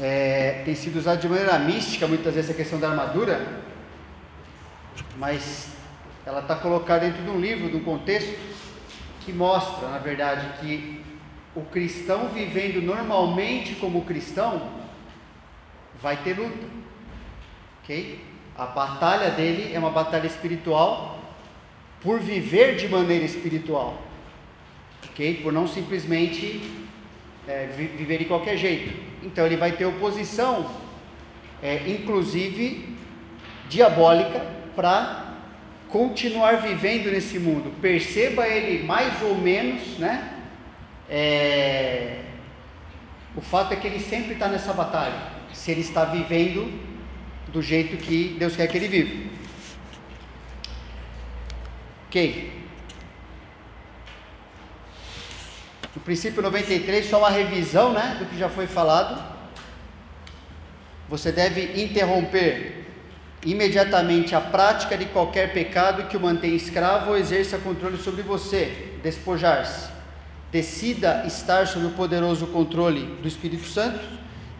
é, tem sido usado de maneira mística muitas vezes a questão da armadura, mas ela está colocada dentro de um livro, de um contexto que mostra, na verdade, que o cristão vivendo normalmente como cristão vai ter luta, ok? A batalha dele é uma batalha espiritual por viver de maneira espiritual, ok? Por não simplesmente é, viver de qualquer jeito. Então ele vai ter oposição, é, inclusive diabólica, para continuar vivendo nesse mundo. Perceba ele mais ou menos, né? É, o fato é que ele sempre está nessa batalha. Se ele está vivendo do jeito que Deus quer que ele viva. Ok. No princípio 93, só uma revisão né, do que já foi falado. Você deve interromper imediatamente a prática de qualquer pecado que o mantenha escravo ou exerça controle sobre você, despojar-se. Decida estar sob o poderoso controle do Espírito Santo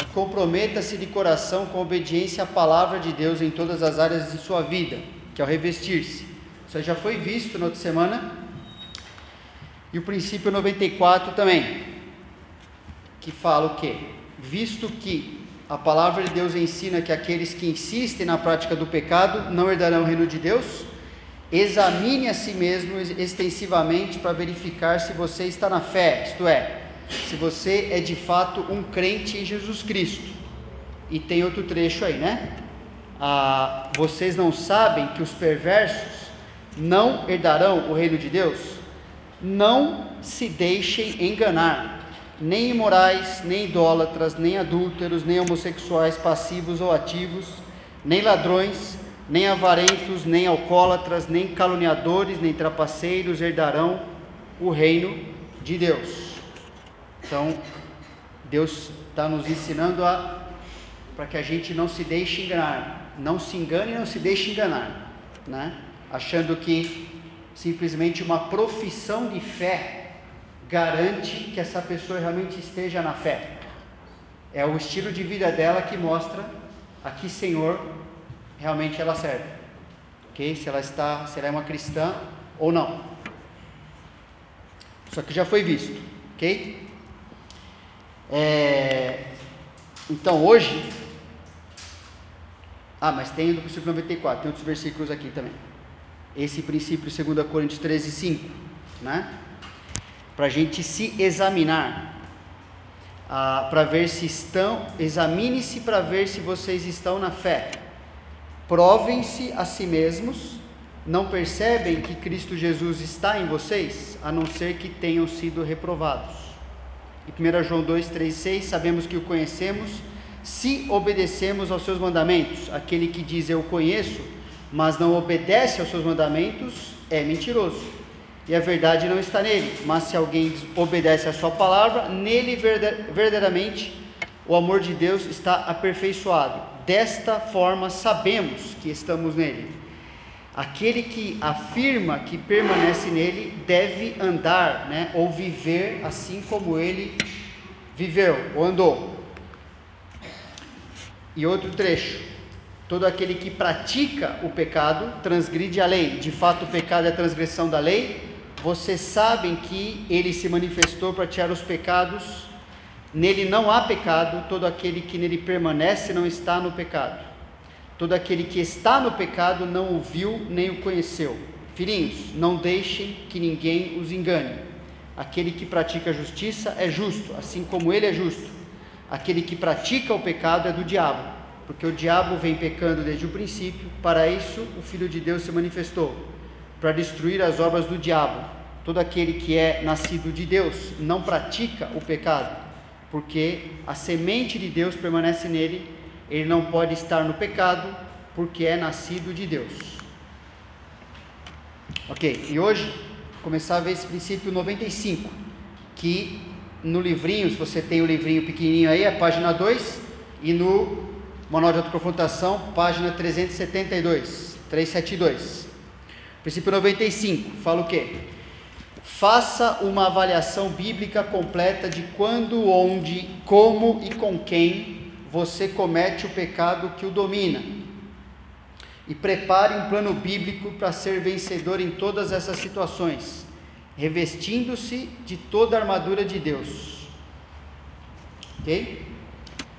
e comprometa-se de coração com obediência à palavra de Deus em todas as áreas de sua vida, que é o revestir-se. Isso já foi visto na outra semana e o princípio 94 também, que fala o quê? Visto que a palavra de Deus ensina que aqueles que insistem na prática do pecado não herdarão o reino de Deus, examine a si mesmo extensivamente para verificar se você está na fé, isto é, se você é de fato um crente em Jesus Cristo. E tem outro trecho aí, né? Ah, vocês não sabem que os perversos não herdarão o reino de Deus? Não se deixem enganar, nem imorais, nem idólatras, nem adúlteros, nem homossexuais passivos ou ativos, nem ladrões, nem avarentos, nem alcoólatras, nem caluniadores, nem trapaceiros herdarão o reino de Deus. Então, Deus está nos ensinando a para que a gente não se deixe enganar, não se engane e não se deixe enganar, né? Achando que simplesmente uma profissão de fé garante que essa pessoa realmente esteja na fé. É o estilo de vida dela que mostra a que Senhor realmente ela serve. OK? Se ela está, se ela é uma cristã ou não. Isso aqui já foi visto, OK? É, então hoje Ah, mas tem do versículo 94, tem outros versículos aqui também esse princípio 2 Coríntios 13, 5, né? Para a gente se examinar, ah, para ver se estão, examine-se para ver se vocês estão na fé. Provem-se a si mesmos, não percebem que Cristo Jesus está em vocês, a não ser que tenham sido reprovados. E 1 João 2, 3, 6, sabemos que o conhecemos se obedecemos aos seus mandamentos. Aquele que diz eu conheço, mas não obedece aos seus mandamentos, é mentiroso. E a verdade não está nele. Mas se alguém obedece à sua palavra, nele verdadeiramente o amor de Deus está aperfeiçoado. Desta forma sabemos que estamos nele. Aquele que afirma que permanece nele deve andar, né, ou viver assim como ele viveu ou andou. E outro trecho. Todo aquele que pratica o pecado transgride a lei. De fato, o pecado é a transgressão da lei. Vocês sabem que ele se manifestou para tirar os pecados. Nele não há pecado. Todo aquele que nele permanece não está no pecado. Todo aquele que está no pecado não o viu nem o conheceu. Filhinhos, não deixem que ninguém os engane. Aquele que pratica a justiça é justo, assim como ele é justo. Aquele que pratica o pecado é do diabo porque o diabo vem pecando desde o princípio, para isso o Filho de Deus se manifestou, para destruir as obras do diabo. Todo aquele que é nascido de Deus não pratica o pecado, porque a semente de Deus permanece nele, ele não pode estar no pecado, porque é nascido de Deus. Ok, e hoje começar a ver esse princípio 95, que no livrinho, se você tem o livrinho pequenininho aí, a página 2, e no Manual de Autoconfrontação, página 372, 372. Princípio 95, fala o quê? Faça uma avaliação bíblica completa de quando, onde, como e com quem você comete o pecado que o domina. E prepare um plano bíblico para ser vencedor em todas essas situações, revestindo-se de toda a armadura de Deus. Ok?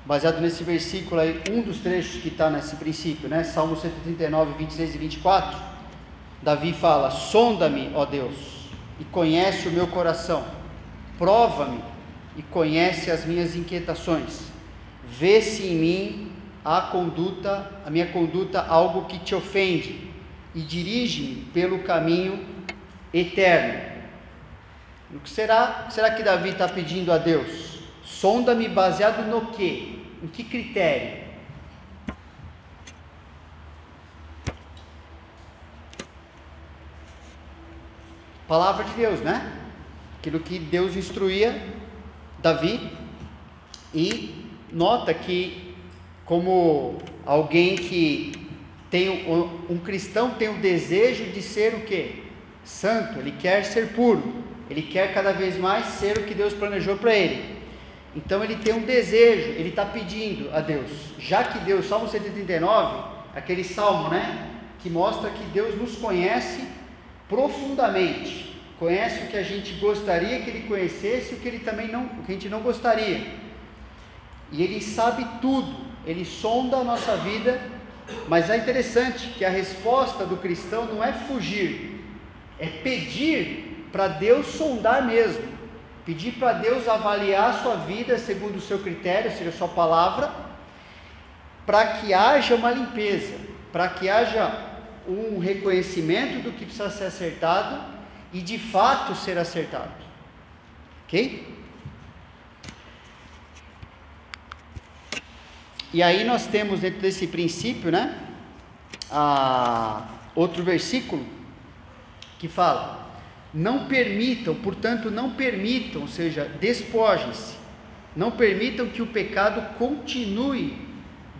Baseado nesse versículo aí, um dos trechos que está nesse princípio, né? Salmo 139, 26 e 24. Davi fala: Sonda-me, ó Deus, e conhece o meu coração, prova-me e conhece as minhas inquietações. Vê se em mim há conduta, a minha conduta algo que te ofende e dirige-me pelo caminho eterno. O que será, será que Davi está pedindo a Deus? Sonda-me baseado no quê? Em que critério? Palavra de Deus, né? Aquilo que Deus instruía Davi e nota que como alguém que tem um, um cristão tem o desejo de ser o quê? Santo, ele quer ser puro, ele quer cada vez mais ser o que Deus planejou para ele. Então ele tem um desejo, ele está pedindo a Deus, já que Deus, Salmo 139, aquele salmo, né, que mostra que Deus nos conhece profundamente, conhece o que a gente gostaria que ele conhecesse, o que ele também não, o que a gente não gostaria. E ele sabe tudo, ele sonda a nossa vida, mas é interessante que a resposta do cristão não é fugir, é pedir para Deus sondar mesmo. Pedir para Deus avaliar a sua vida segundo o seu critério, seja a sua palavra, para que haja uma limpeza, para que haja um reconhecimento do que precisa ser acertado e de fato ser acertado. Ok? E aí nós temos dentro desse princípio, né? A, outro versículo que fala: não permitam, portanto, não permitam, ou seja, despojem-se, não permitam que o pecado continue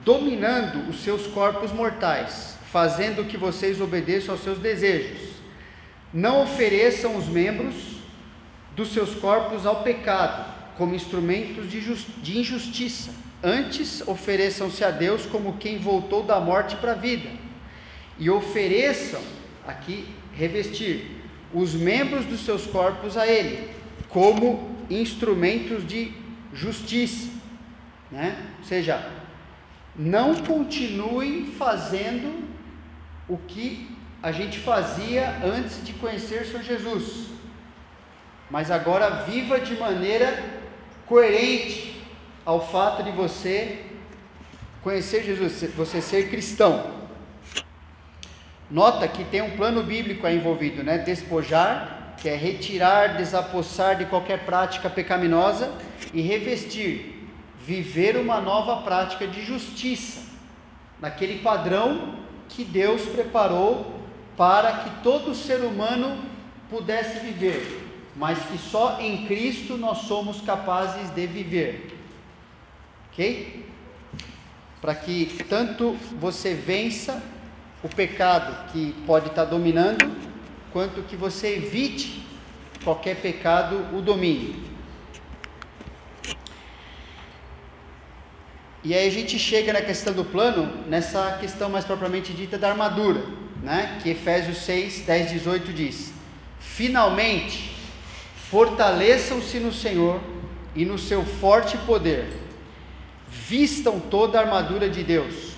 dominando os seus corpos mortais, fazendo que vocês obedeçam aos seus desejos. Não ofereçam os membros dos seus corpos ao pecado como instrumentos de, de injustiça. Antes, ofereçam-se a Deus como quem voltou da morte para a vida. E ofereçam, aqui, revestir, os membros dos seus corpos a Ele, como instrumentos de justiça. Né? Ou seja, não continue fazendo o que a gente fazia antes de conhecer Senhor Jesus, mas agora viva de maneira coerente ao fato de você conhecer Jesus, você ser cristão. Nota que tem um plano bíblico aí envolvido, né? Despojar, que é retirar, desapossar de qualquer prática pecaminosa e revestir, viver uma nova prática de justiça, naquele padrão que Deus preparou para que todo ser humano pudesse viver, mas que só em Cristo nós somos capazes de viver. OK? Para que tanto você vença o pecado que pode estar dominando, quanto que você evite qualquer pecado o domínio. E aí a gente chega na questão do plano, nessa questão mais propriamente dita da armadura, né? Que Efésios 6, 10, 18 diz: Finalmente, fortaleçam-se no Senhor e no seu forte poder, vistam toda a armadura de Deus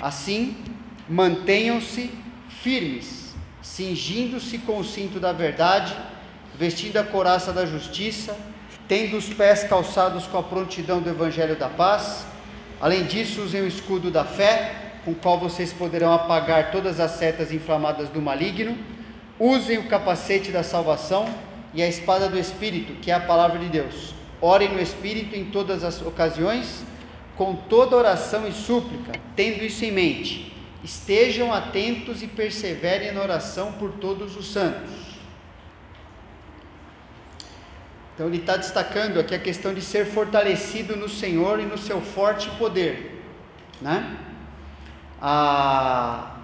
Assim, mantenham-se firmes, cingindo-se com o cinto da verdade, vestindo a coraça da justiça, tendo os pés calçados com a prontidão do evangelho da paz. Além disso, usem o escudo da fé, com o qual vocês poderão apagar todas as setas inflamadas do maligno. Usem o capacete da salvação e a espada do Espírito, que é a palavra de Deus. Orem no Espírito em todas as ocasiões com toda oração e súplica, tendo isso em mente. Estejam atentos e perseverem na oração por todos os santos. Então ele está destacando aqui a questão de ser fortalecido no Senhor e no seu forte poder, né? Ah,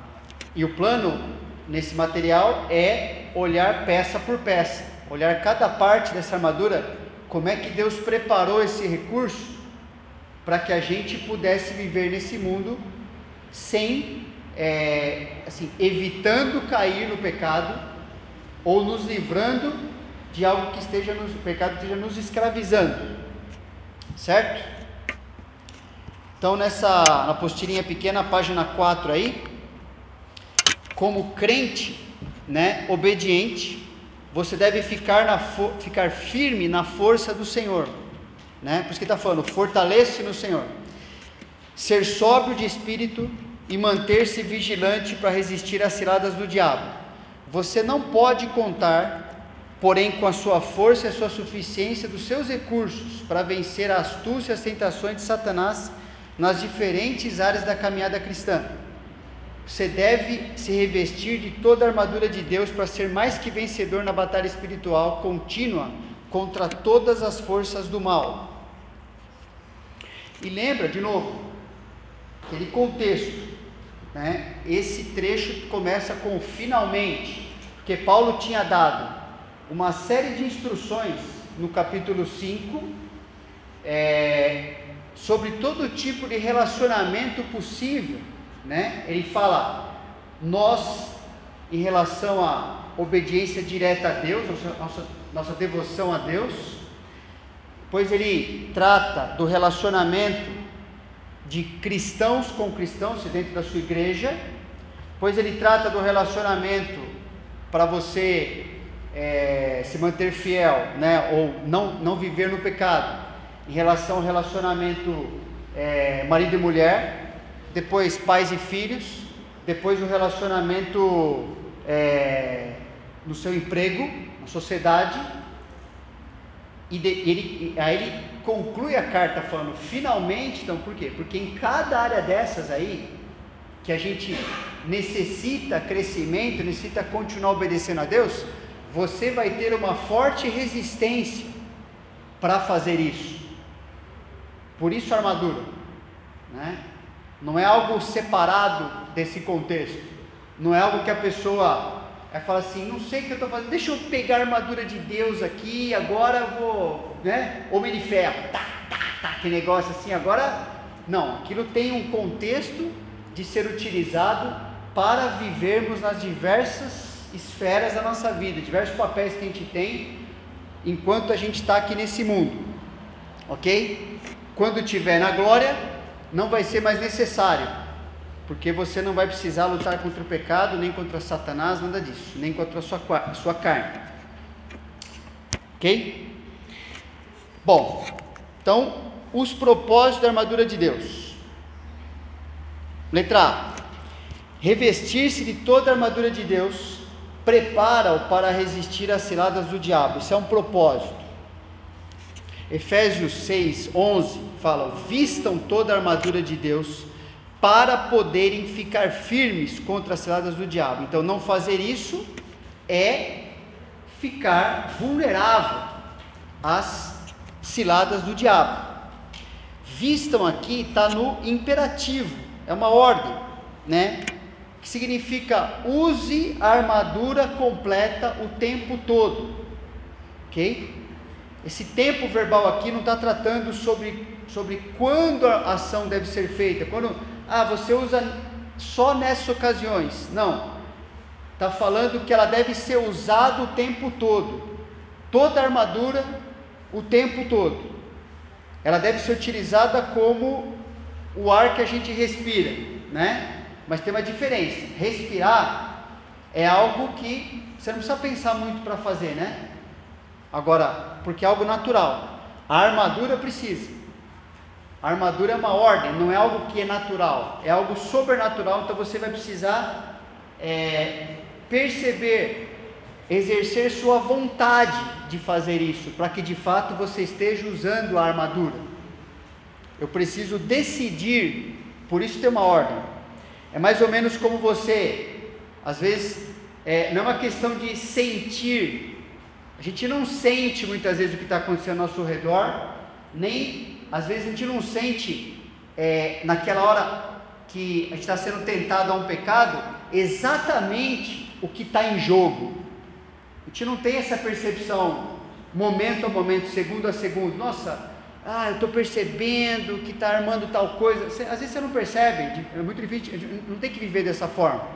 e o plano nesse material é olhar peça por peça, olhar cada parte dessa armadura, como é que Deus preparou esse recurso para que a gente pudesse viver nesse mundo sem, é, assim, evitando cair no pecado ou nos livrando de algo que esteja nos, pecado esteja nos escravizando, certo? Então nessa na apostilinha pequena, página 4 aí, como crente, né, obediente, você deve ficar, na, ficar firme na força do Senhor né? Por isso que está falando, fortalece no Senhor. Ser sóbrio de espírito e manter-se vigilante para resistir às ciladas do diabo. Você não pode contar, porém, com a sua força e a sua suficiência dos seus recursos para vencer a astúcia e as tentações de Satanás nas diferentes áreas da caminhada cristã. Você deve se revestir de toda a armadura de Deus para ser mais que vencedor na batalha espiritual contínua contra todas as forças do mal. E lembra, de novo, aquele contexto, né? esse trecho começa com finalmente, porque Paulo tinha dado uma série de instruções no capítulo 5 é, sobre todo tipo de relacionamento possível. Né? Ele fala, nós, em relação à obediência direta a Deus, nossa, nossa, nossa devoção a Deus, pois ele trata do relacionamento de cristãos com cristãos dentro da sua igreja, pois ele trata do relacionamento para você é, se manter fiel, né, ou não, não viver no pecado, em relação ao relacionamento é, marido e mulher, depois pais e filhos, depois o relacionamento é, no seu emprego, na sociedade, e de, ele, aí ele conclui a carta falando, finalmente, então por quê? Porque em cada área dessas aí, que a gente necessita crescimento, necessita continuar obedecendo a Deus, você vai ter uma forte resistência para fazer isso. Por isso a armadura, né? Não é algo separado desse contexto. Não é algo que a pessoa Aí fala assim, não sei o que eu estou fazendo, deixa eu pegar a armadura de Deus aqui, agora eu vou, né? Homem de ferro, tá, tá, tá, que negócio assim, agora. Não, aquilo tem um contexto de ser utilizado para vivermos nas diversas esferas da nossa vida, diversos papéis que a gente tem enquanto a gente está aqui nesse mundo, ok? Quando estiver na glória, não vai ser mais necessário, porque você não vai precisar lutar contra o pecado, nem contra Satanás, nada disso, nem contra a sua, sua carne. Ok? Bom, então, os propósitos da armadura de Deus. Letra A: revestir-se de toda a armadura de Deus prepara-o para resistir às ciladas do diabo. Isso é um propósito. Efésios 6, 11 fala: vistam toda a armadura de Deus para poderem ficar firmes contra as ciladas do diabo. Então, não fazer isso é ficar vulnerável às ciladas do diabo. Vistam aqui está no imperativo, é uma ordem, né? Que significa use a armadura completa o tempo todo, ok? Esse tempo verbal aqui não está tratando sobre, sobre quando a ação deve ser feita, quando ah, você usa só nessas ocasiões. Não. Está falando que ela deve ser usada o tempo todo. Toda a armadura, o tempo todo. Ela deve ser utilizada como o ar que a gente respira, né? Mas tem uma diferença. Respirar é algo que você não precisa pensar muito para fazer, né? Agora, porque é algo natural. A armadura precisa. A armadura é uma ordem, não é algo que é natural, é algo sobrenatural, então você vai precisar é, perceber, exercer sua vontade de fazer isso, para que de fato você esteja usando a armadura. Eu preciso decidir, por isso tem uma ordem. É mais ou menos como você, às vezes, é, não é uma questão de sentir. A gente não sente muitas vezes o que está acontecendo ao nosso redor, nem às vezes a gente não sente é, naquela hora que a gente está sendo tentado a um pecado, exatamente o que está em jogo. A gente não tem essa percepção, momento a momento, segundo a segundo. Nossa, ah, eu estou percebendo que está armando tal coisa. às vezes você não percebe, é muito difícil, não tem que viver dessa forma.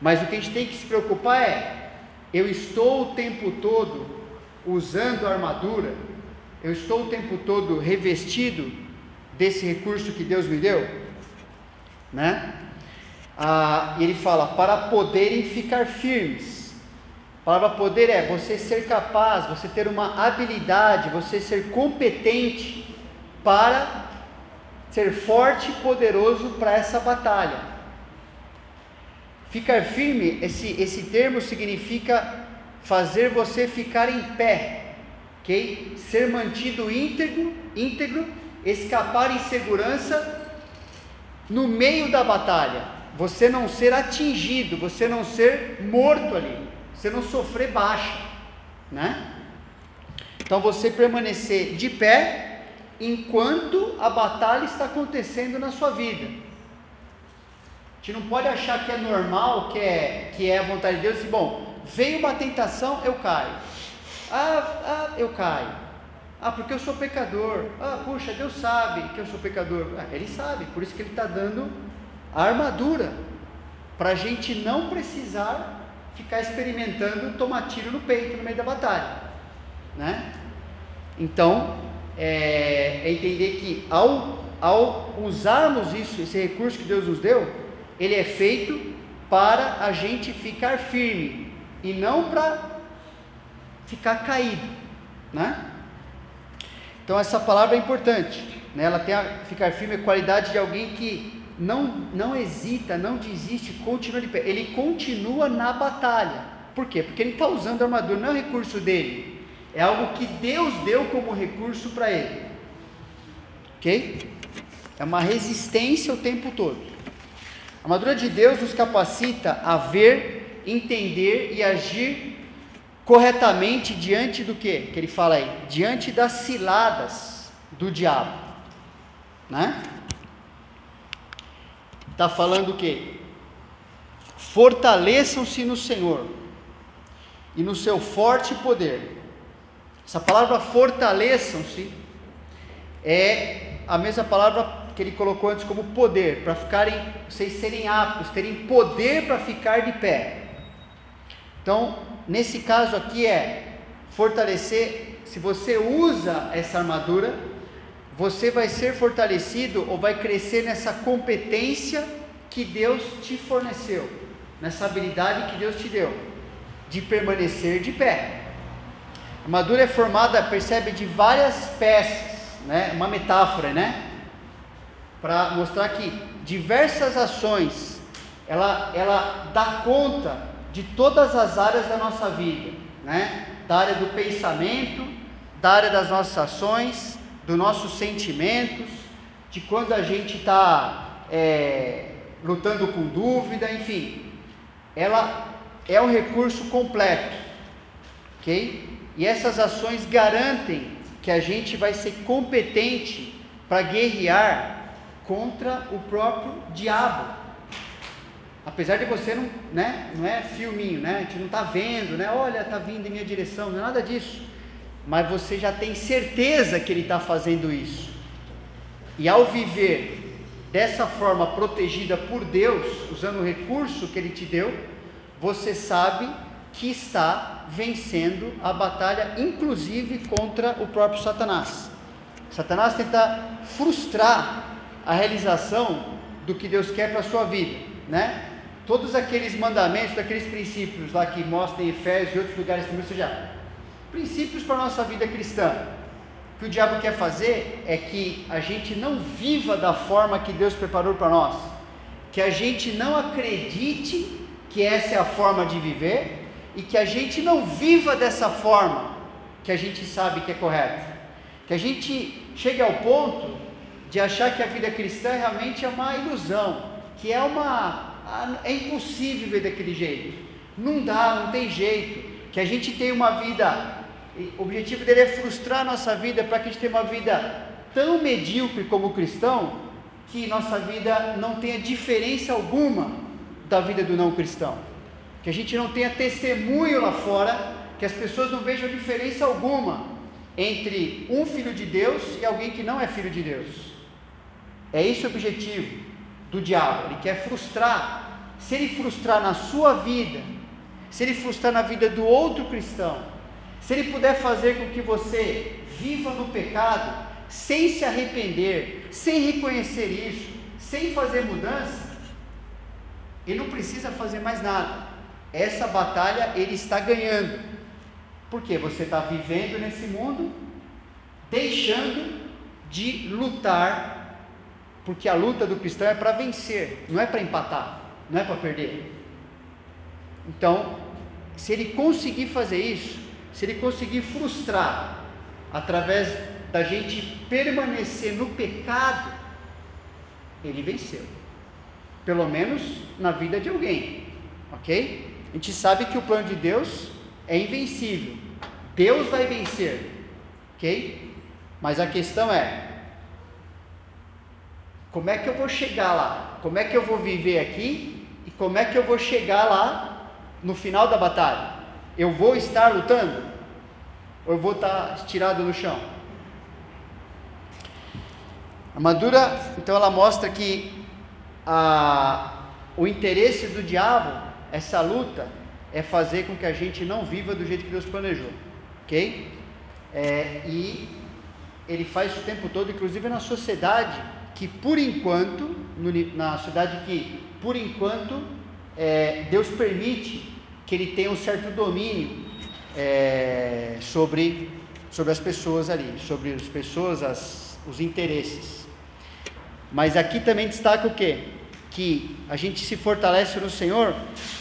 Mas o que a gente tem que se preocupar é: eu estou o tempo todo usando a armadura, eu estou o tempo todo revestido desse recurso que Deus me deu, né? Ah, ele fala para poderem ficar firmes. A palavra poder é você ser capaz, você ter uma habilidade, você ser competente para ser forte e poderoso para essa batalha. Ficar firme, esse, esse termo significa fazer você ficar em pé, Ser mantido íntegro, íntegro, escapar em segurança no meio da batalha. Você não ser atingido, você não ser morto ali você não sofrer baixa, né? Então você permanecer de pé enquanto a batalha está acontecendo na sua vida. A gente não pode achar que é normal, que é, que é a vontade de Deus, e bom, veio uma tentação, eu caio. Ah, ah, eu caio. Ah, porque eu sou pecador. Ah, puxa, Deus sabe que eu sou pecador. Ah, ele sabe, por isso que ele está dando a armadura, para a gente não precisar ficar experimentando tomar tiro no peito no meio da batalha, né? Então, é, é entender que ao, ao usarmos isso, esse recurso que Deus nos deu, ele é feito para a gente ficar firme e não para ficar caído, né? Então essa palavra é importante, né? Ela tem a ficar firme, a qualidade de alguém que não, não hesita, não desiste, continua de pé. Ele continua na batalha. Por quê? Porque ele está usando a armadura, não é recurso dele, é algo que Deus deu como recurso para ele. Ok? É uma resistência o tempo todo. A armadura de Deus nos capacita a ver, entender e agir corretamente diante do que? Que ele fala aí, diante das ciladas do diabo, né? Está falando o quê? Fortaleçam-se no Senhor e no seu forte poder. Essa palavra fortaleçam-se é a mesma palavra que ele colocou antes como poder, para ficarem, vocês serem aptos, terem poder para ficar de pé. Então, nesse caso aqui é fortalecer, se você usa essa armadura, você vai ser fortalecido ou vai crescer nessa competência que Deus te forneceu, nessa habilidade que Deus te deu, de permanecer de pé. A armadura é formada, percebe, de várias peças, né? uma metáfora, né? Para mostrar que diversas ações, ela, ela dá conta de todas as áreas da nossa vida, né? Da área do pensamento, da área das nossas ações, dos nossos sentimentos, de quando a gente está é, lutando com dúvida, enfim, ela é um recurso completo, ok? E essas ações garantem que a gente vai ser competente para guerrear contra o próprio diabo. Apesar de você não, né, não é filminho, né? A gente não está vendo, né? Olha, está vindo em minha direção, não é nada disso mas você já tem certeza que ele está fazendo isso. E ao viver dessa forma protegida por Deus, usando o recurso que ele te deu, você sabe que está vencendo a batalha, inclusive contra o próprio Satanás. Satanás tenta frustrar a realização do que Deus quer para a sua vida, né? Todos aqueles mandamentos, aqueles princípios lá que mostram em Efésios e outros lugares também, você já princípios para a nossa vida cristã. O que o diabo quer fazer é que a gente não viva da forma que Deus preparou para nós, que a gente não acredite que essa é a forma de viver e que a gente não viva dessa forma que a gente sabe que é correta. Que a gente chegue ao ponto de achar que a vida cristã realmente é uma ilusão, que é uma é impossível viver daquele jeito. Não dá, não tem jeito. Que a gente tem uma vida, o objetivo dele é frustrar a nossa vida para que a gente tenha uma vida tão medíocre como cristão, que nossa vida não tenha diferença alguma da vida do não cristão. Que a gente não tenha testemunho lá fora, que as pessoas não vejam diferença alguma entre um filho de Deus e alguém que não é filho de Deus. É esse o objetivo do diabo. Ele quer frustrar. Se ele frustrar na sua vida, se ele frustrar na vida do outro cristão, se ele puder fazer com que você viva no pecado, sem se arrepender, sem reconhecer isso, sem fazer mudança, ele não precisa fazer mais nada. Essa batalha ele está ganhando. Porque você está vivendo nesse mundo, deixando de lutar, porque a luta do cristão é para vencer, não é para empatar, não é para perder. Então, se ele conseguir fazer isso, se ele conseguir frustrar através da gente permanecer no pecado, ele venceu. Pelo menos na vida de alguém, ok? A gente sabe que o plano de Deus é invencível. Deus vai vencer, ok? Mas a questão é: como é que eu vou chegar lá? Como é que eu vou viver aqui? E como é que eu vou chegar lá no final da batalha? Eu vou estar lutando? Ou eu vou estar estirado no chão? A armadura, então, ela mostra que a, o interesse do diabo, essa luta, é fazer com que a gente não viva do jeito que Deus planejou, ok? É, e ele faz isso o tempo todo, inclusive na sociedade que, por enquanto, no, na sociedade que, por enquanto, é, Deus permite que ele tenha um certo domínio é, sobre, sobre as pessoas ali, sobre as pessoas, as, os interesses. Mas aqui também destaca o quê? Que a gente se fortalece no Senhor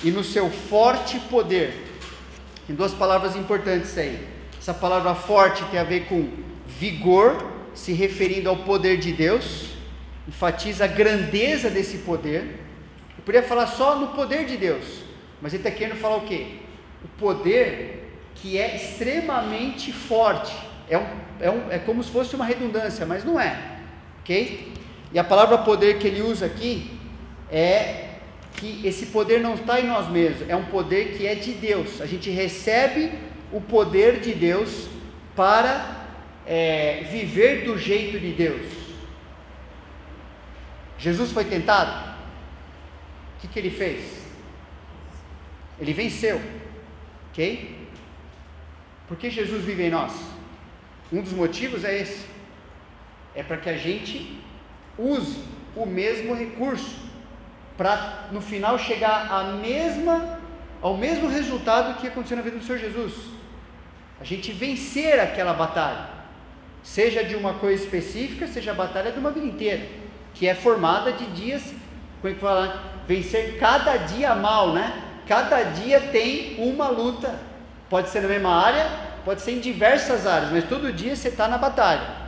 e no seu forte poder. Tem duas palavras importantes aí. Essa palavra forte tem a ver com vigor, se referindo ao poder de Deus, enfatiza a grandeza desse poder. Eu poderia falar só no poder de Deus, mas ele está querendo falar o quê? O poder que é extremamente forte. É, um, é, um, é como se fosse uma redundância, mas não é. Ok? E a palavra poder que ele usa aqui é que esse poder não está em nós mesmos, é um poder que é de Deus. A gente recebe o poder de Deus para é, viver do jeito de Deus. Jesus foi tentado? O que, que ele fez? Ele venceu, ok? Por que Jesus vive em nós? Um dos motivos é esse: é para que a gente use o mesmo recurso para no final chegar à mesma, ao mesmo resultado que aconteceu na vida do Senhor Jesus. A gente vencer aquela batalha, seja de uma coisa específica, seja a batalha de uma vida inteira, que é formada de dias, como é que fala? Vencer cada dia mal, né? Cada dia tem uma luta. Pode ser na mesma área, pode ser em diversas áreas, mas todo dia você está na batalha.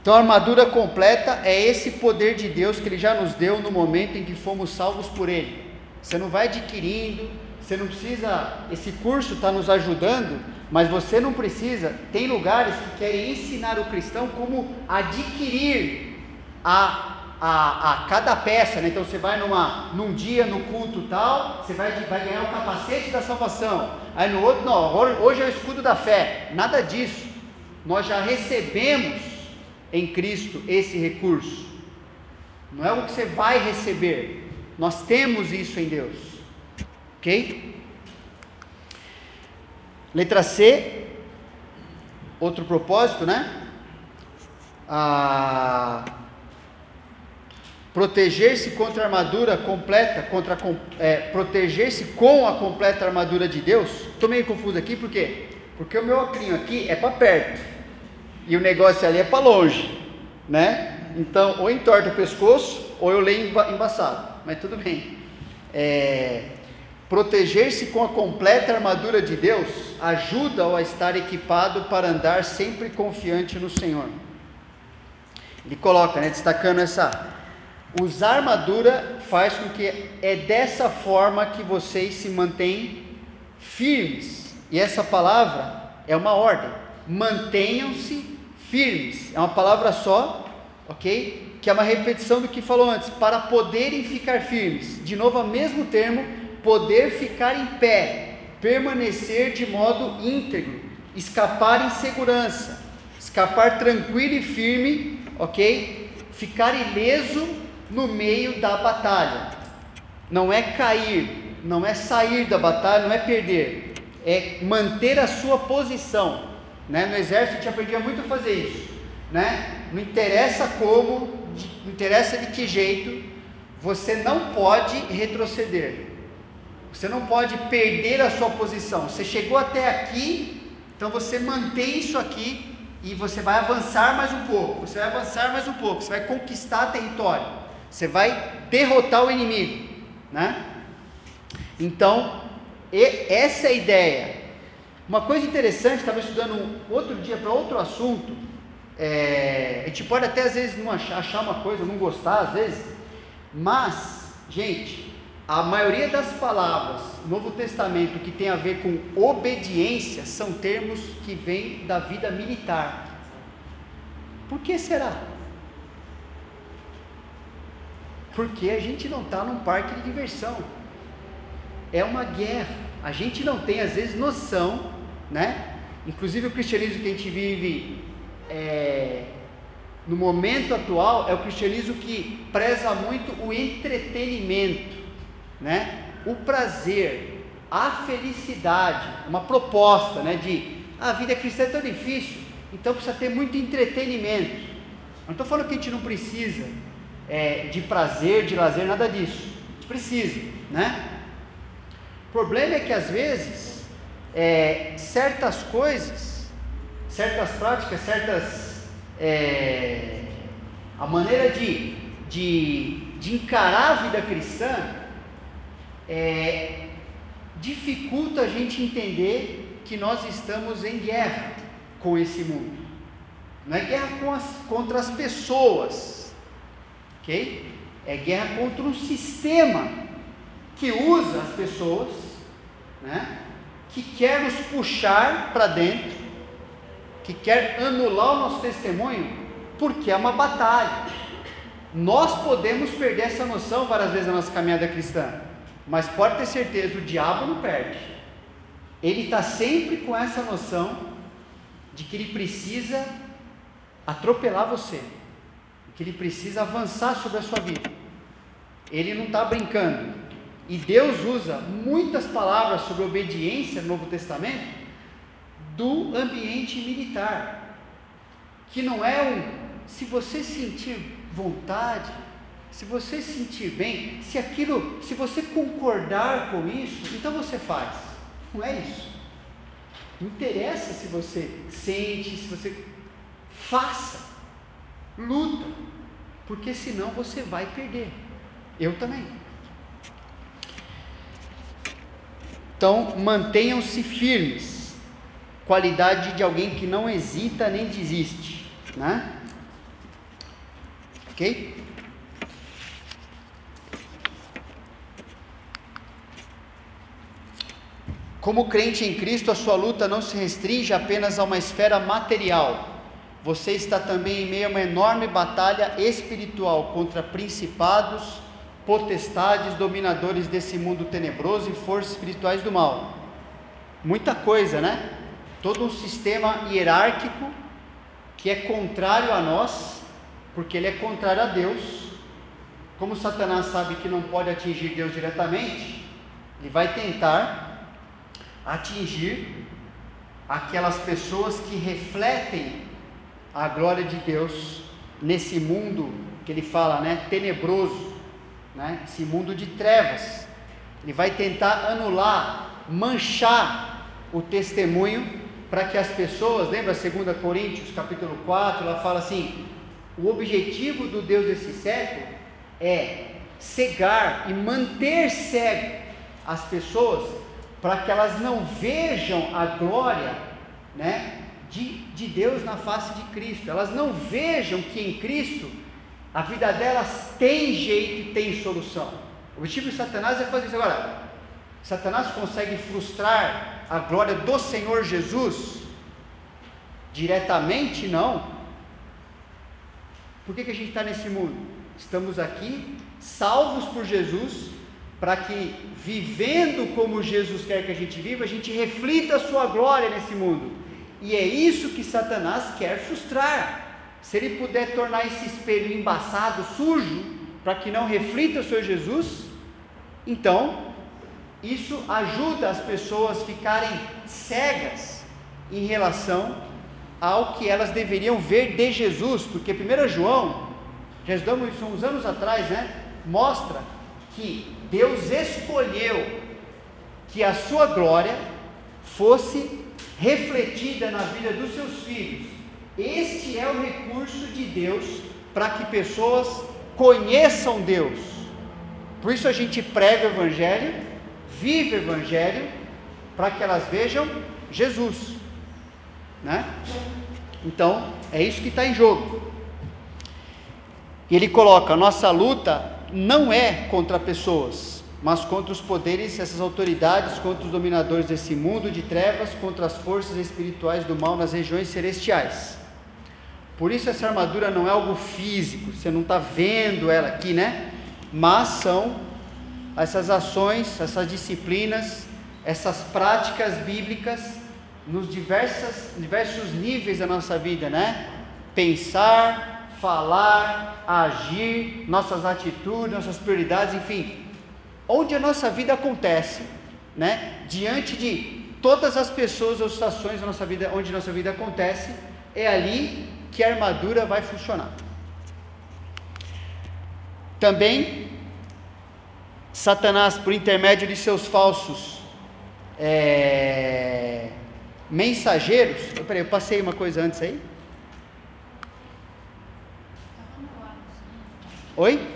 Então a armadura completa é esse poder de Deus que Ele já nos deu no momento em que fomos salvos por Ele. Você não vai adquirindo, você não precisa. Esse curso está nos ajudando, mas você não precisa. Tem lugares que querem ensinar o cristão como adquirir a, a, a cada peça. Né? Então você vai numa, num dia no culto tal, você vai, vai ganhar o capacete da salvação. Aí no outro, não, hoje é o escudo da fé. Nada disso. Nós já recebemos em Cristo esse recurso. Não é o que você vai receber, nós temos isso em Deus, ok? Letra C, outro propósito, né? Ah, proteger-se contra a armadura completa, contra é, proteger-se com a completa armadura de Deus. Estou meio confuso aqui, por quê? Porque o meu óculos aqui é para perto e o negócio ali é para longe, né? Então, ou entorta o pescoço, ou eu leio embaçado, mas tudo bem. É, Proteger-se com a completa armadura de Deus ajuda-o a estar equipado para andar sempre confiante no Senhor. Ele coloca, né, destacando essa. Usar armadura faz com que é dessa forma que vocês se mantêm firmes. E essa palavra é uma ordem. Mantenham-se firmes. É uma palavra só, ok? Que é uma repetição do que falou antes. Para poderem ficar firmes. De novo, o mesmo termo. Poder ficar em pé. Permanecer de modo íntegro. Escapar em segurança. Escapar tranquilo e firme, ok? Ficar ileso no meio da batalha. Não é cair, não é sair da batalha, não é perder, é manter a sua posição. Né? No exército a gente aprendia muito a fazer isso. Né? Não interessa como, não interessa de que jeito, você não pode retroceder. Você não pode perder a sua posição. Você chegou até aqui, então você mantém isso aqui e você vai avançar mais um pouco. Você vai avançar mais um pouco. Você vai conquistar território. Você vai derrotar o inimigo, né? Então, essa é a ideia. Uma coisa interessante, estava estudando outro dia para outro assunto. É, a gente pode até às vezes não achar, achar uma coisa, não gostar às vezes, mas, gente, a maioria das palavras no Novo Testamento que tem a ver com obediência são termos que vêm da vida militar. Por que será? Porque a gente não está num parque de diversão. É uma guerra. A gente não tem, às vezes, noção, né? Inclusive o cristianismo que a gente vive é, no momento atual é o cristianismo que preza muito o entretenimento, né? O prazer, a felicidade, uma proposta, né? De ah, a vida cristã é tão difícil, então precisa ter muito entretenimento. Não estou falando que a gente não precisa é, de prazer, de lazer, nada disso. Precisa, né? O problema é que às vezes é, certas coisas, certas práticas, certas é, a maneira de, de, de encarar a vida cristã é, dificulta a gente entender que nós estamos em guerra com esse mundo. Não é guerra as, contra as pessoas, ok? É guerra contra um sistema que usa as pessoas, né? Que quer nos puxar para dentro, que quer anular o nosso testemunho, porque é uma batalha. Nós podemos perder essa noção várias vezes na nossa caminhada cristã, mas pode ter certeza, o diabo não perde. Ele está sempre com essa noção de que ele precisa atropelar você que ele precisa avançar sobre a sua vida. Ele não está brincando. E Deus usa muitas palavras sobre obediência no Novo Testamento do ambiente militar, que não é um se você sentir vontade, se você sentir bem, se aquilo, se você concordar com isso, então você faz. Não é isso. Não interessa se você sente, se você faça. Luta, porque senão você vai perder. Eu também. Então, mantenham-se firmes. Qualidade de alguém que não hesita nem desiste, né? OK? Como crente em Cristo, a sua luta não se restringe apenas a uma esfera material você está também em meio a uma enorme batalha espiritual contra principados, potestades, dominadores desse mundo tenebroso e forças espirituais do mal. Muita coisa, né? Todo um sistema hierárquico que é contrário a nós, porque ele é contrário a Deus. Como Satanás sabe que não pode atingir Deus diretamente, ele vai tentar atingir aquelas pessoas que refletem a glória de Deus nesse mundo que ele fala, né, tenebroso, né, esse mundo de trevas. Ele vai tentar anular, manchar o testemunho para que as pessoas, lembra 2 Coríntios capítulo 4, ela fala assim: o objetivo do Deus desse século é cegar e manter cego as pessoas para que elas não vejam a glória, né, de, de Deus na face de Cristo. Elas não vejam que em Cristo a vida delas tem jeito e tem solução. O objetivo de Satanás é fazer isso. Agora, Satanás consegue frustrar a glória do Senhor Jesus diretamente? Não. Por que, que a gente está nesse mundo? Estamos aqui, salvos por Jesus, para que, vivendo como Jesus quer que a gente viva, a gente reflita a sua glória nesse mundo. E é isso que Satanás quer frustrar. Se ele puder tornar esse espelho embaçado, sujo, para que não reflita o Senhor Jesus, então isso ajuda as pessoas a ficarem cegas em relação ao que elas deveriam ver de Jesus, porque 1 João, já estudamos isso uns anos atrás, né? Mostra que Deus escolheu que a sua glória fosse refletida na vida dos seus filhos. Este é o recurso de Deus para que pessoas conheçam Deus. Por isso a gente prega o Evangelho, vive o Evangelho, para que elas vejam Jesus. Né? Então, é isso que está em jogo. Ele coloca: nossa luta não é contra pessoas, mas contra os poderes, essas autoridades, contra os dominadores desse mundo de trevas, contra as forças espirituais do mal nas regiões celestiais. Por isso essa armadura não é algo físico, você não está vendo ela aqui, né? Mas são essas ações, essas disciplinas, essas práticas bíblicas nos diversas, diversos níveis da nossa vida, né? Pensar, falar, agir, nossas atitudes, nossas prioridades, enfim, onde a nossa vida acontece, né? Diante de todas as pessoas ou situações da nossa vida, onde a nossa vida acontece, é ali que a armadura vai funcionar. Também, Satanás, por intermédio de seus falsos é, mensageiros. Peraí, eu passei uma coisa antes aí? Oi?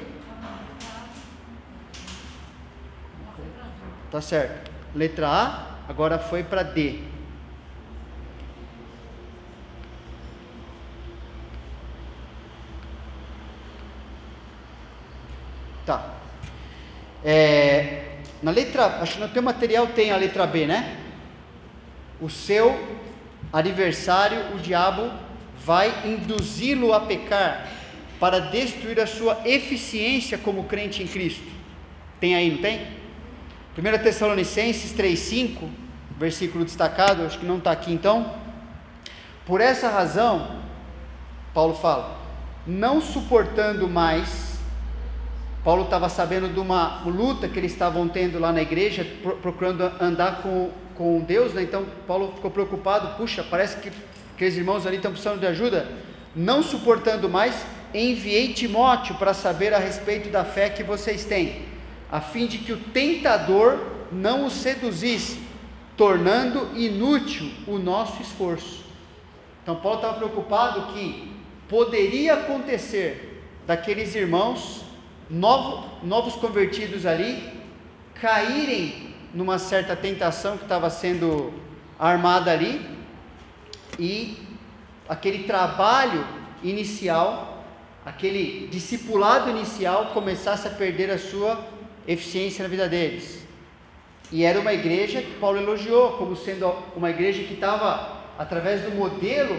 Tá certo. Letra A, agora foi para D. Tá. É, na letra, acho que no teu material tem a letra B, né? O seu adversário, o diabo, vai induzi-lo a pecar para destruir a sua eficiência como crente em Cristo. Tem aí, não tem? 1 Tessalonicenses 3,5, versículo destacado, acho que não está aqui então. Por essa razão, Paulo fala, não suportando mais Paulo estava sabendo de uma luta que eles estavam tendo lá na igreja, procurando andar com, com Deus, né? então Paulo ficou preocupado, puxa, parece que aqueles irmãos ali estão precisando de ajuda, não suportando mais, enviei Timóteo para saber a respeito da fé que vocês têm, a fim de que o tentador não os seduzisse, tornando inútil o nosso esforço. Então Paulo estava preocupado que poderia acontecer daqueles irmãos novos, novos convertidos ali caírem numa certa tentação que estava sendo armada ali e aquele trabalho inicial, aquele discipulado inicial começasse a perder a sua eficiência na vida deles. E era uma igreja que Paulo elogiou como sendo uma igreja que estava, através do modelo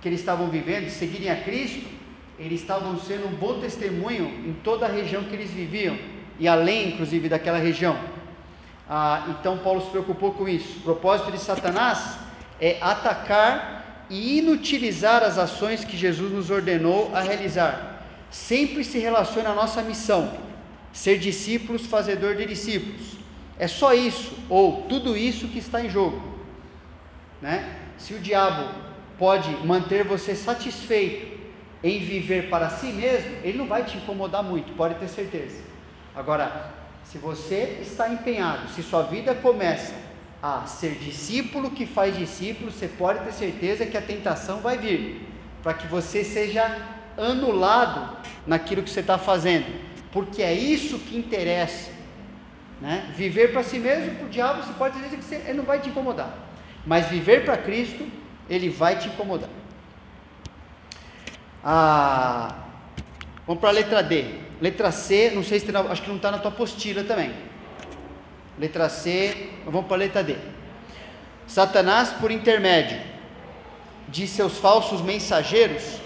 que eles estavam vivendo, seguirem a Cristo, eles estavam sendo um bom testemunho em toda a região que eles viviam e além, inclusive, daquela região. Ah, então Paulo se preocupou com isso. O propósito de Satanás é atacar e inutilizar as ações que Jesus nos ordenou a realizar. Sempre se relaciona à nossa missão, ser discípulos, fazedor de discípulos. É só isso ou tudo isso que está em jogo, né? Se o diabo pode manter você satisfeito em viver para si mesmo, ele não vai te incomodar muito, pode ter certeza. Agora, se você está empenhado, se sua vida começa a ser discípulo que faz discípulo, você pode ter certeza que a tentação vai vir, para que você seja anulado naquilo que você está fazendo, porque é isso que interessa. Né? Viver para si mesmo, para o diabo, você pode dizer que você, ele não vai te incomodar, mas viver para Cristo ele vai te incomodar. Ah, vamos para a letra D. Letra C, não sei se tem, acho que não está na tua apostila também. Letra C, vamos para a letra D. Satanás, por intermédio de seus falsos mensageiros,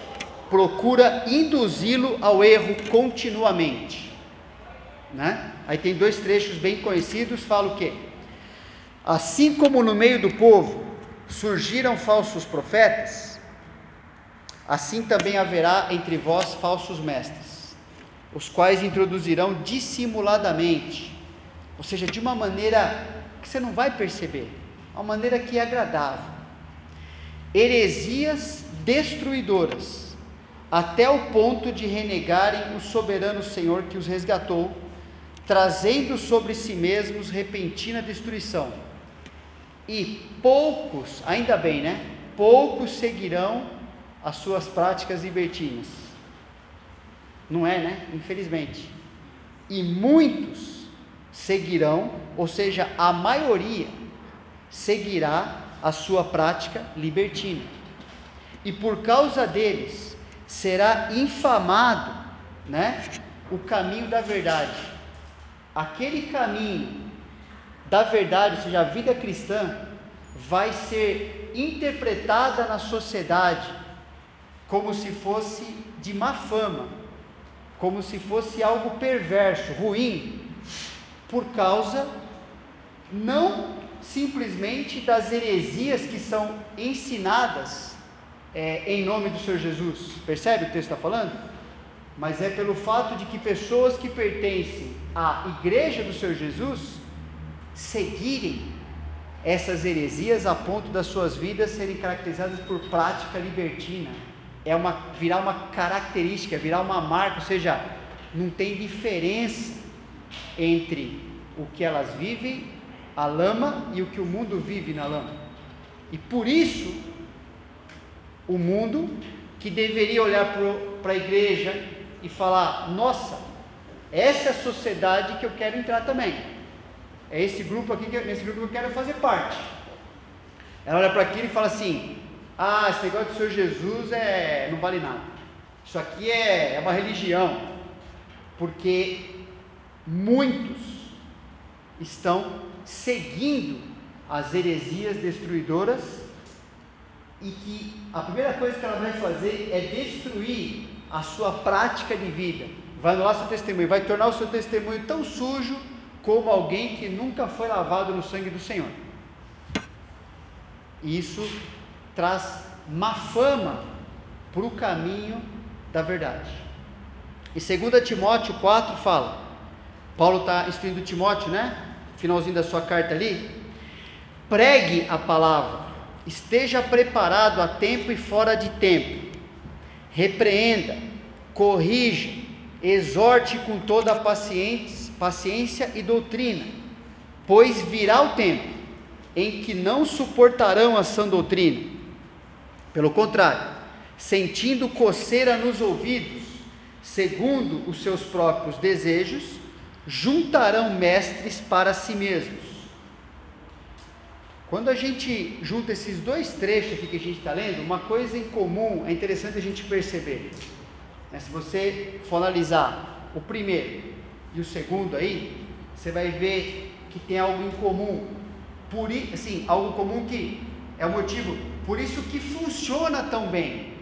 procura induzi-lo ao erro continuamente. Né? Aí tem dois trechos bem conhecidos, fala o quê? Assim como no meio do povo surgiram falsos profetas, assim também haverá entre vós falsos mestres, os quais introduzirão dissimuladamente, ou seja, de uma maneira que você não vai perceber, uma maneira que é agradável, heresias destruidoras, até o ponto de renegarem o soberano Senhor que os resgatou, trazendo sobre si mesmos repentina destruição. E poucos, ainda bem, né? Poucos seguirão as suas práticas libertinas. Não é, né? Infelizmente. E muitos seguirão, ou seja, a maioria seguirá a sua prática libertina. E por causa deles será infamado, né, o caminho da verdade. Aquele caminho da verdade, ou seja, a vida cristã vai ser interpretada na sociedade como se fosse de má fama, como se fosse algo perverso, ruim, por causa não simplesmente das heresias que são ensinadas é, em nome do Senhor Jesus. Percebe o o texto está falando? Mas é pelo fato de que pessoas que pertencem à igreja do Senhor Jesus seguirem essas heresias a ponto das suas vidas serem caracterizadas por prática libertina. É uma virar uma característica, virar uma marca, ou seja, não tem diferença entre o que elas vivem a lama e o que o mundo vive na lama. E por isso, o mundo que deveria olhar para a igreja e falar: nossa, essa é a sociedade que eu quero entrar também. É esse grupo aqui, que, nesse grupo que eu quero fazer parte. Ela olha para aquilo e fala assim: ah, esse negócio do Senhor Jesus é, não vale nada. Isso aqui é, é uma religião. Porque muitos estão seguindo as heresias destruidoras e que a primeira coisa que ela vai fazer é destruir a sua prática de vida, vai anular seu testemunho, vai tornar o seu testemunho tão sujo como alguém que nunca foi lavado no sangue do Senhor. Isso traz má fama para o caminho da verdade. E 2 Timóteo 4 fala, Paulo está instruindo Timóteo, né? finalzinho da sua carta ali, pregue a palavra, esteja preparado a tempo e fora de tempo, repreenda, corrija, exorte com toda a paciência, paciência e doutrina, pois virá o tempo em que não suportarão a sã doutrina. Pelo contrário, sentindo coceira nos ouvidos, segundo os seus próprios desejos, juntarão mestres para si mesmos. Quando a gente junta esses dois trechos aqui que a gente está lendo, uma coisa em comum é interessante a gente perceber. Né? Se você for analisar o primeiro e o segundo aí, você vai ver que tem algo em comum. Por assim, algo comum que é o motivo, por isso que funciona tão bem.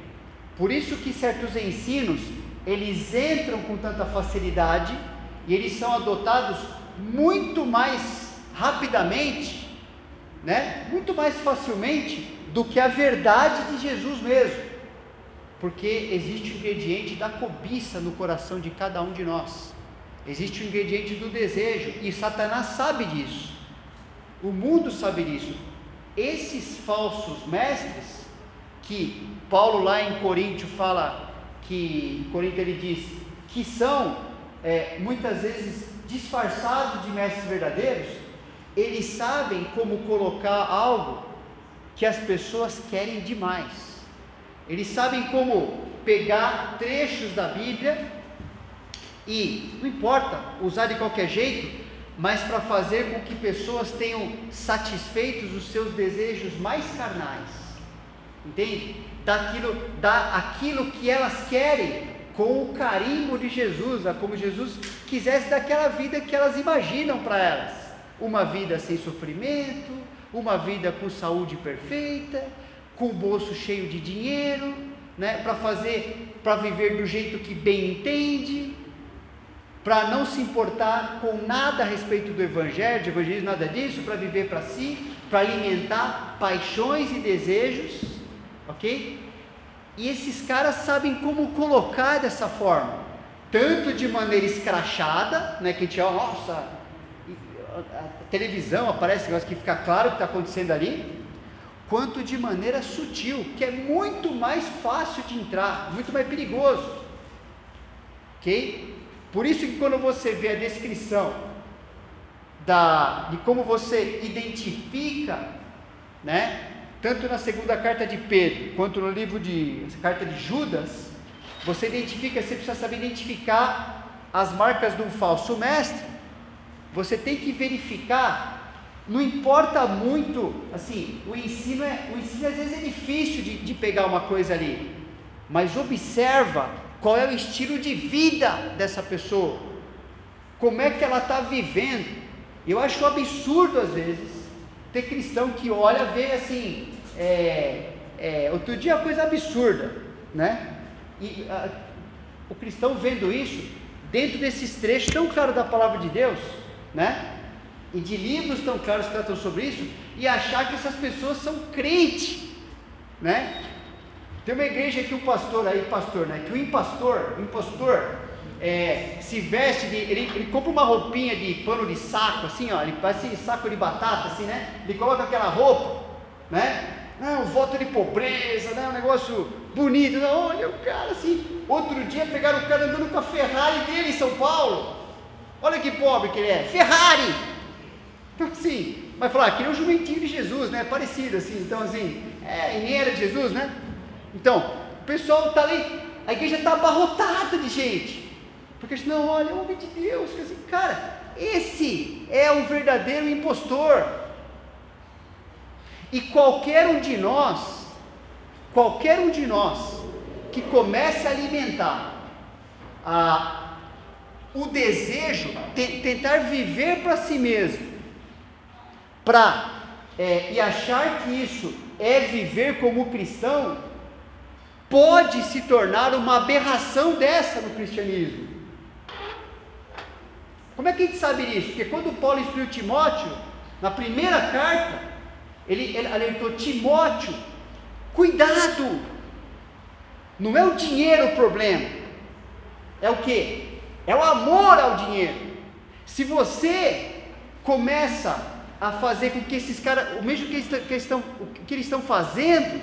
Por isso que certos ensinos, eles entram com tanta facilidade e eles são adotados muito mais rapidamente, né? Muito mais facilmente do que a verdade de Jesus mesmo. Porque existe o ingrediente da cobiça no coração de cada um de nós. Existe o ingrediente do desejo e Satanás sabe disso. O mundo sabe disso. Esses falsos mestres que Paulo lá em Coríntio fala que em Corinto ele diz que são é, muitas vezes disfarçados de mestres verdadeiros, eles sabem como colocar algo que as pessoas querem demais. Eles sabem como pegar trechos da Bíblia e, não importa, usar de qualquer jeito, mas para fazer com que pessoas tenham satisfeitos os seus desejos mais carnais. entende? Daquilo, da aquilo que elas querem com o carimbo de Jesus, como Jesus quisesse daquela vida que elas imaginam para elas. Uma vida sem sofrimento, uma vida com saúde perfeita, com o bolso cheio de dinheiro, né, para fazer, para viver do jeito que bem entende, para não se importar com nada a respeito do evangelho, de evangelismo, nada disso, para viver para si, para alimentar paixões e desejos, ok? E esses caras sabem como colocar dessa forma, tanto de maneira escrachada, né, que a gente, nossa, a televisão aparece negócio que fica claro o que está acontecendo ali, quanto de maneira sutil, que é muito mais fácil de entrar, muito mais perigoso. Ok? Por isso que quando você vê a descrição da, de como você identifica, né, tanto na segunda carta de Pedro, quanto no livro de carta de Judas, você identifica, você precisa saber identificar as marcas de um falso mestre. Você tem que verificar, não importa muito, assim, o ensino é, o ensino às vezes é difícil de, de pegar uma coisa ali, mas observa qual é o estilo de vida dessa pessoa, como é que ela está vivendo. Eu acho absurdo às vezes ter cristão que olha, vê assim, é, é, outro dia uma coisa absurda, né? E a, o cristão vendo isso, dentro desses trechos tão claros da palavra de Deus, né? E de livros tão claros que tratam sobre isso, e achar que essas pessoas são crentes, né? Tem uma igreja que o pastor aí, pastor, né? Que o impastor, o impostor, é, se veste de. Ele, ele compra uma roupinha de pano de saco, assim, ó, ele parece saco de batata, assim, né? Ele coloca aquela roupa, né? Não, voto de pobreza, né? Um negócio bonito. Não, olha o cara assim. Outro dia pegaram o cara andando com a Ferrari dele em São Paulo. Olha que pobre que ele é. Ferrari! Então assim, vai falar, aquele é o jumentinho de Jesus, né? Parecido assim. Então assim, é, nem era de Jesus, né? Então, o pessoal está ali, a igreja está abarrotada de gente. Porque eles não, olha, homem de Deus, dizer, cara, esse é o verdadeiro impostor. E qualquer um de nós, qualquer um de nós que comece a alimentar a, o desejo, te, tentar viver para si mesmo, para é, e achar que isso é viver como cristão, pode se tornar uma aberração dessa no cristianismo. Como é que a gente sabe isso? Porque quando Paulo instruiu Timóteo, na primeira carta, ele, ele alertou Timóteo, cuidado, não é o dinheiro o problema, é o que? É o amor ao dinheiro. Se você começa a fazer com que esses caras, o mesmo que eles, que, estão, que eles estão fazendo,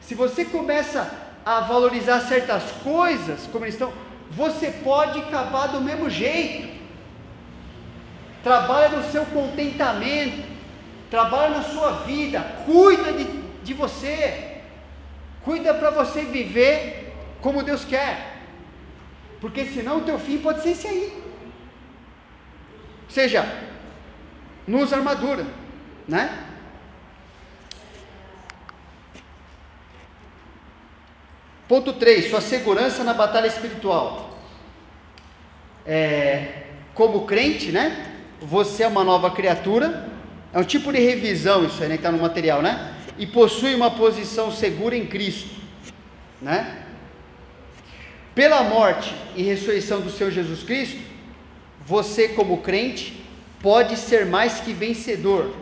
se você começa a valorizar certas coisas, como eles estão, você pode acabar do mesmo jeito trabalha no seu contentamento, trabalha na sua vida, cuida de, de você, cuida para você viver como Deus quer, porque senão o teu fim pode ser esse aí. Ou seja, não usa armadura, né? Ponto 3, sua segurança na batalha espiritual. É, como crente, né? você é uma nova criatura, é um tipo de revisão isso aí, né, que está no material, né? E possui uma posição segura em Cristo, né? Pela morte e ressurreição do Seu Jesus Cristo, você como crente pode ser mais que vencedor,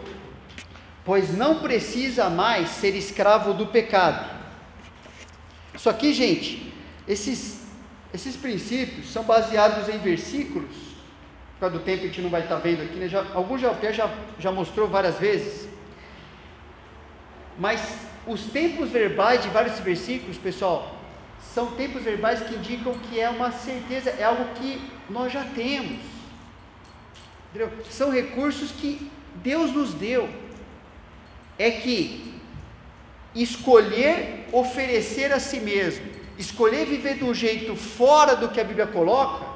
pois não precisa mais ser escravo do pecado. Isso aqui, gente, esses, esses princípios são baseados em versículos por causa do tempo a gente não vai estar vendo aqui, né? já, alguns já já, já mostrou várias vezes. Mas os tempos verbais de vários versículos, pessoal, são tempos verbais que indicam que é uma certeza, é algo que nós já temos. Entendeu? São recursos que Deus nos deu. É que escolher oferecer a si mesmo, escolher viver de um jeito fora do que a Bíblia coloca,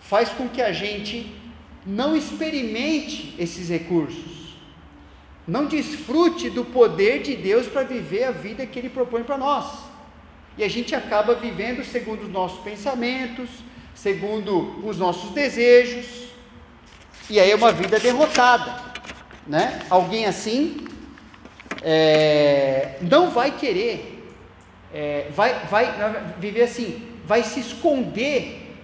faz com que a gente não experimente esses recursos. não desfrute do poder de Deus para viver a vida que Ele propõe para nós. E a gente acaba vivendo segundo os nossos pensamentos, segundo os nossos desejos, e aí é uma vida derrotada, né? Alguém assim é, não vai querer, é, vai, vai viver assim, vai se esconder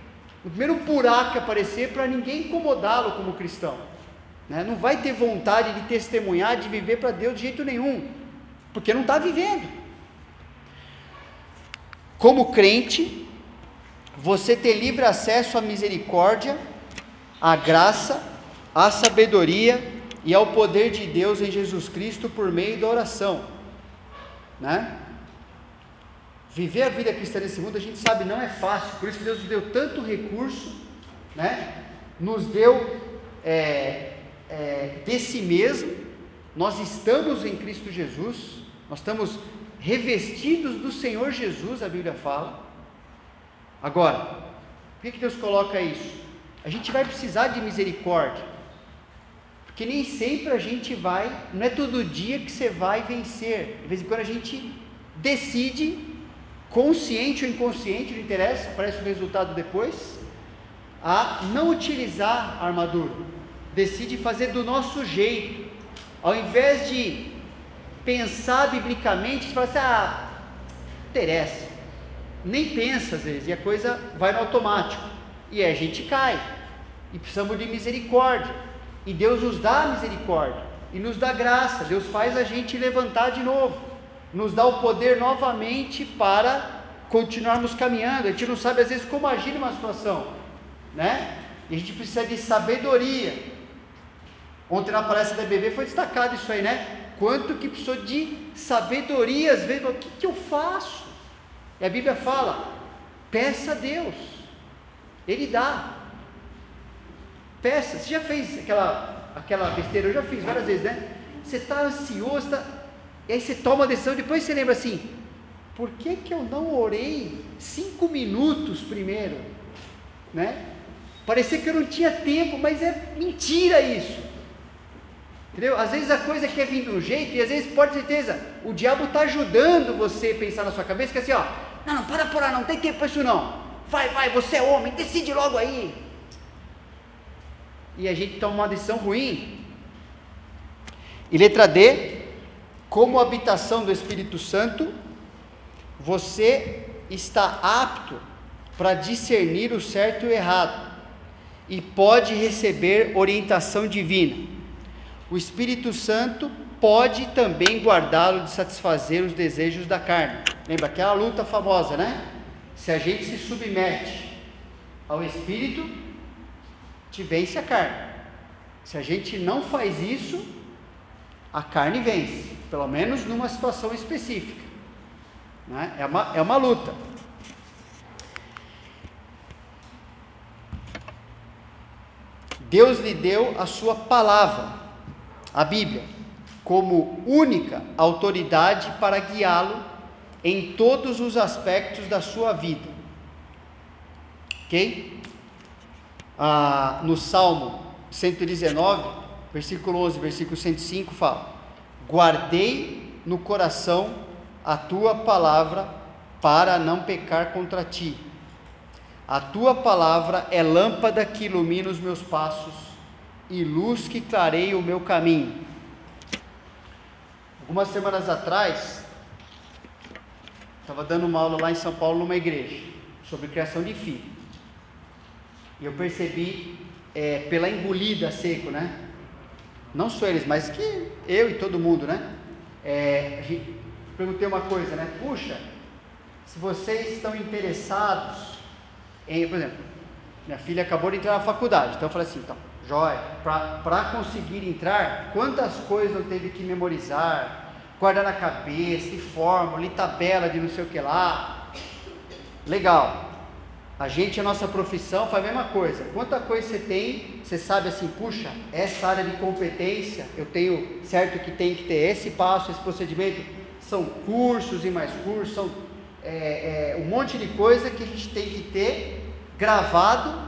o primeiro buraco que aparecer para ninguém incomodá-lo como cristão. Né? Não vai ter vontade de testemunhar, de viver para Deus de jeito nenhum, porque não está vivendo. Como crente, você tem livre acesso à misericórdia, à graça, à sabedoria e ao poder de Deus em Jesus Cristo por meio da oração, né? Viver a vida cristã nesse mundo, a gente sabe, não é fácil, por isso que Deus nos deu tanto recurso, né? Nos deu é, é, de si mesmo, nós estamos em Cristo Jesus, nós estamos revestidos do Senhor Jesus, a Bíblia fala. Agora, por que, Deus coloca isso? A gente vai precisar de misericórdia, porque nem sempre a gente vai, não é todo dia que você vai vencer, de vez em quando a gente decide, consciente ou inconsciente, não interessa, aparece o resultado depois, a não utilizar a armadura, decide fazer do nosso jeito, ao invés de pensar biblicamente, você fala assim: ah, interessa. Nem pensa às vezes, e a coisa vai no automático. E a gente cai. E precisamos de misericórdia. E Deus nos dá misericórdia. E nos dá graça. Deus faz a gente levantar de novo. Nos dá o poder novamente para continuarmos caminhando. A gente não sabe às vezes como agir numa situação. Né? E a gente precisa de sabedoria. Ontem na palestra da BB foi destacado isso aí, né? Quanto que precisou de sabedoria, às vezes, o que, que eu faço? E a Bíblia fala: peça a Deus, Ele dá. Peça, você já fez aquela, aquela besteira? Eu já fiz várias vezes, né? Você está ansioso, tá, e aí você toma a decisão, depois você lembra assim: por que, que eu não orei cinco minutos primeiro? Né? Parecia que eu não tinha tempo, mas é mentira isso. Entendeu? Às vezes a coisa quer vir de um jeito, e às vezes, pode ter certeza, o diabo está ajudando você a pensar na sua cabeça que é assim, ó, não, não, para por lá, não tem tempo para isso não. Vai, vai, você é homem, decide logo aí. E a gente toma uma decisão ruim. E letra D, como habitação do Espírito Santo, você está apto para discernir o certo e o errado e pode receber orientação divina. O Espírito Santo pode também guardá-lo de satisfazer os desejos da carne. Lembra aquela luta famosa, né? Se a gente se submete ao Espírito, te vence a carne. Se a gente não faz isso, a carne vence, pelo menos numa situação específica. Né? É, uma, é uma luta. Deus lhe deu a sua palavra a Bíblia como única autoridade para guiá-lo em todos os aspectos da sua vida. Ok? Ah, no Salmo 119, versículo 11, versículo 105 fala: Guardei no coração a tua palavra para não pecar contra ti. A tua palavra é lâmpada que ilumina os meus passos e luz que clareia o meu caminho. Algumas semanas atrás, estava dando uma aula lá em São Paulo numa igreja sobre criação de filho. E eu percebi é, pela engolida seco, né? Não só eles, mas que eu e todo mundo, né? É, perguntei uma coisa, né? Puxa, se vocês estão interessados em, por exemplo, minha filha acabou de entrar na faculdade, então eu falei assim, então, Jóia, para conseguir entrar, quantas coisas eu teve que memorizar, guardar na cabeça, de fórmula, de tabela, de não sei o que lá. Legal. A gente, a nossa profissão, faz a mesma coisa. Quanta coisa você tem, você sabe assim, puxa, essa área de competência, eu tenho certo que tem que ter esse passo, esse procedimento. São cursos e mais cursos, são é, é, um monte de coisa que a gente tem que ter gravado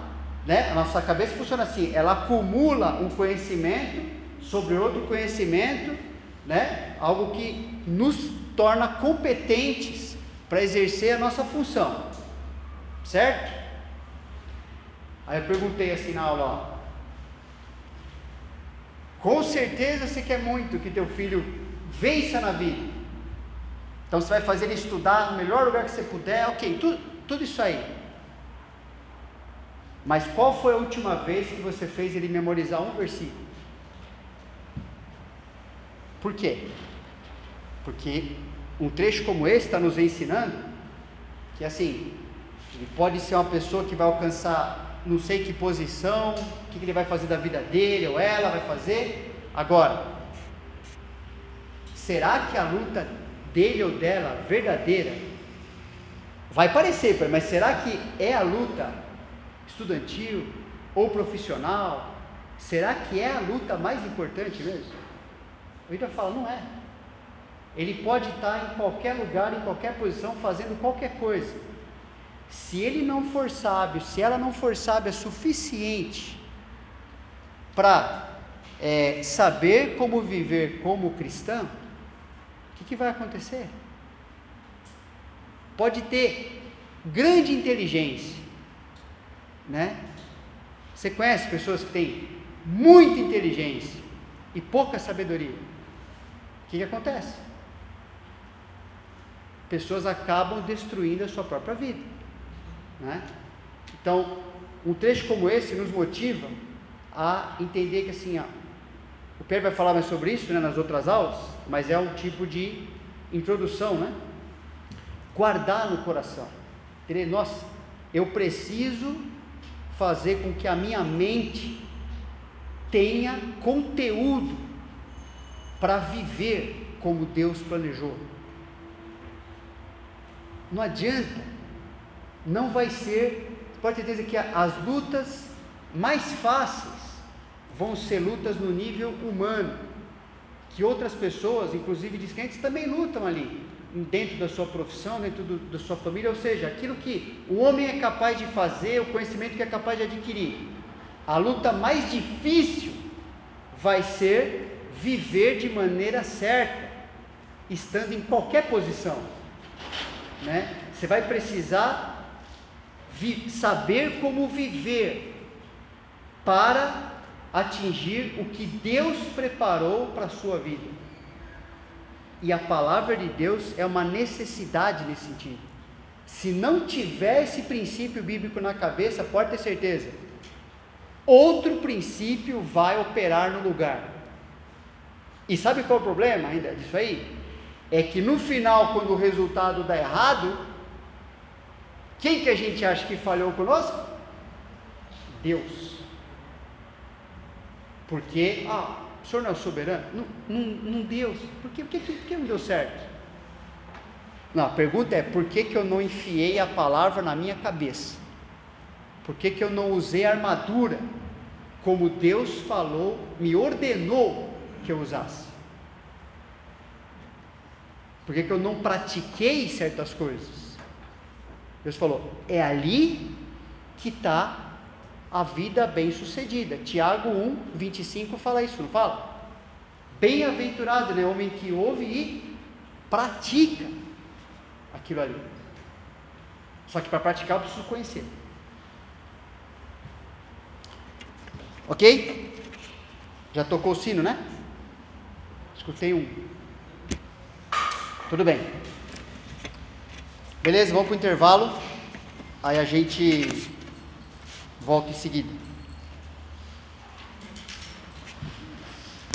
né? A nossa cabeça funciona assim, ela acumula um conhecimento sobre outro conhecimento, né? Algo que nos torna competentes para exercer a nossa função. Certo? Aí eu perguntei assim na aula, ó, com certeza você quer muito que teu filho vença na vida. Então você vai fazer ele estudar no melhor lugar que você puder, ok, tudo, tudo isso aí. Mas qual foi a última vez que você fez ele memorizar um versículo? Por quê? Porque um trecho como esse está nos ensinando que assim, ele pode ser uma pessoa que vai alcançar não sei que posição, o que ele vai fazer da vida dele ou ela vai fazer. Agora, será que a luta dele ou dela verdadeira vai parecer, mas será que é a luta estudantil ou profissional? Será que é a luta mais importante mesmo? O Ida fala, não é. Ele pode estar em qualquer lugar, em qualquer posição, fazendo qualquer coisa. Se ele não for sábio, se ela não for sábia suficiente para é, saber como viver como cristão, o que, que vai acontecer? Pode ter grande inteligência, né? Você conhece pessoas que têm muita inteligência e pouca sabedoria? O que, que acontece? Pessoas acabam destruindo a sua própria vida, né? Então, um trecho como esse nos motiva a entender que assim, ó, o Pedro vai falar mais sobre isso né, nas outras aulas, mas é um tipo de introdução, né? Guardar no coração. Nossa, eu preciso fazer com que a minha mente tenha conteúdo para viver como Deus planejou. Não adianta, não vai ser, pode ter certeza que as lutas mais fáceis vão ser lutas no nível humano, que outras pessoas, inclusive descrentes, também lutam ali dentro da sua profissão, dentro do, da sua família, ou seja, aquilo que o homem é capaz de fazer, o conhecimento que é capaz de adquirir. A luta mais difícil vai ser viver de maneira certa, estando em qualquer posição. Né? Você vai precisar saber como viver para atingir o que Deus preparou para a sua vida. E a palavra de Deus é uma necessidade nesse sentido. Se não tiver esse princípio bíblico na cabeça, pode ter certeza, outro princípio vai operar no lugar. E sabe qual é o problema ainda disso aí? É que no final, quando o resultado dá errado, quem que a gente acha que falhou conosco? Deus. Porque, ah, o senhor não é soberano? Não, não, não deu. Por, quê? Por, que, por que não deu certo? Não, a pergunta é: por que, que eu não enfiei a palavra na minha cabeça? Por que, que eu não usei a armadura como Deus falou, me ordenou que eu usasse? Por que, que eu não pratiquei certas coisas? Deus falou: é ali que está a vida bem-sucedida. Tiago 1, 25 fala isso, não fala? Bem-aventurado, né? Homem que ouve e pratica aquilo ali. Só que para praticar eu preciso conhecer. Ok? Já tocou o sino, né? Escutei um. Tudo bem. Beleza, vamos para o intervalo. Aí a gente Volto em seguida.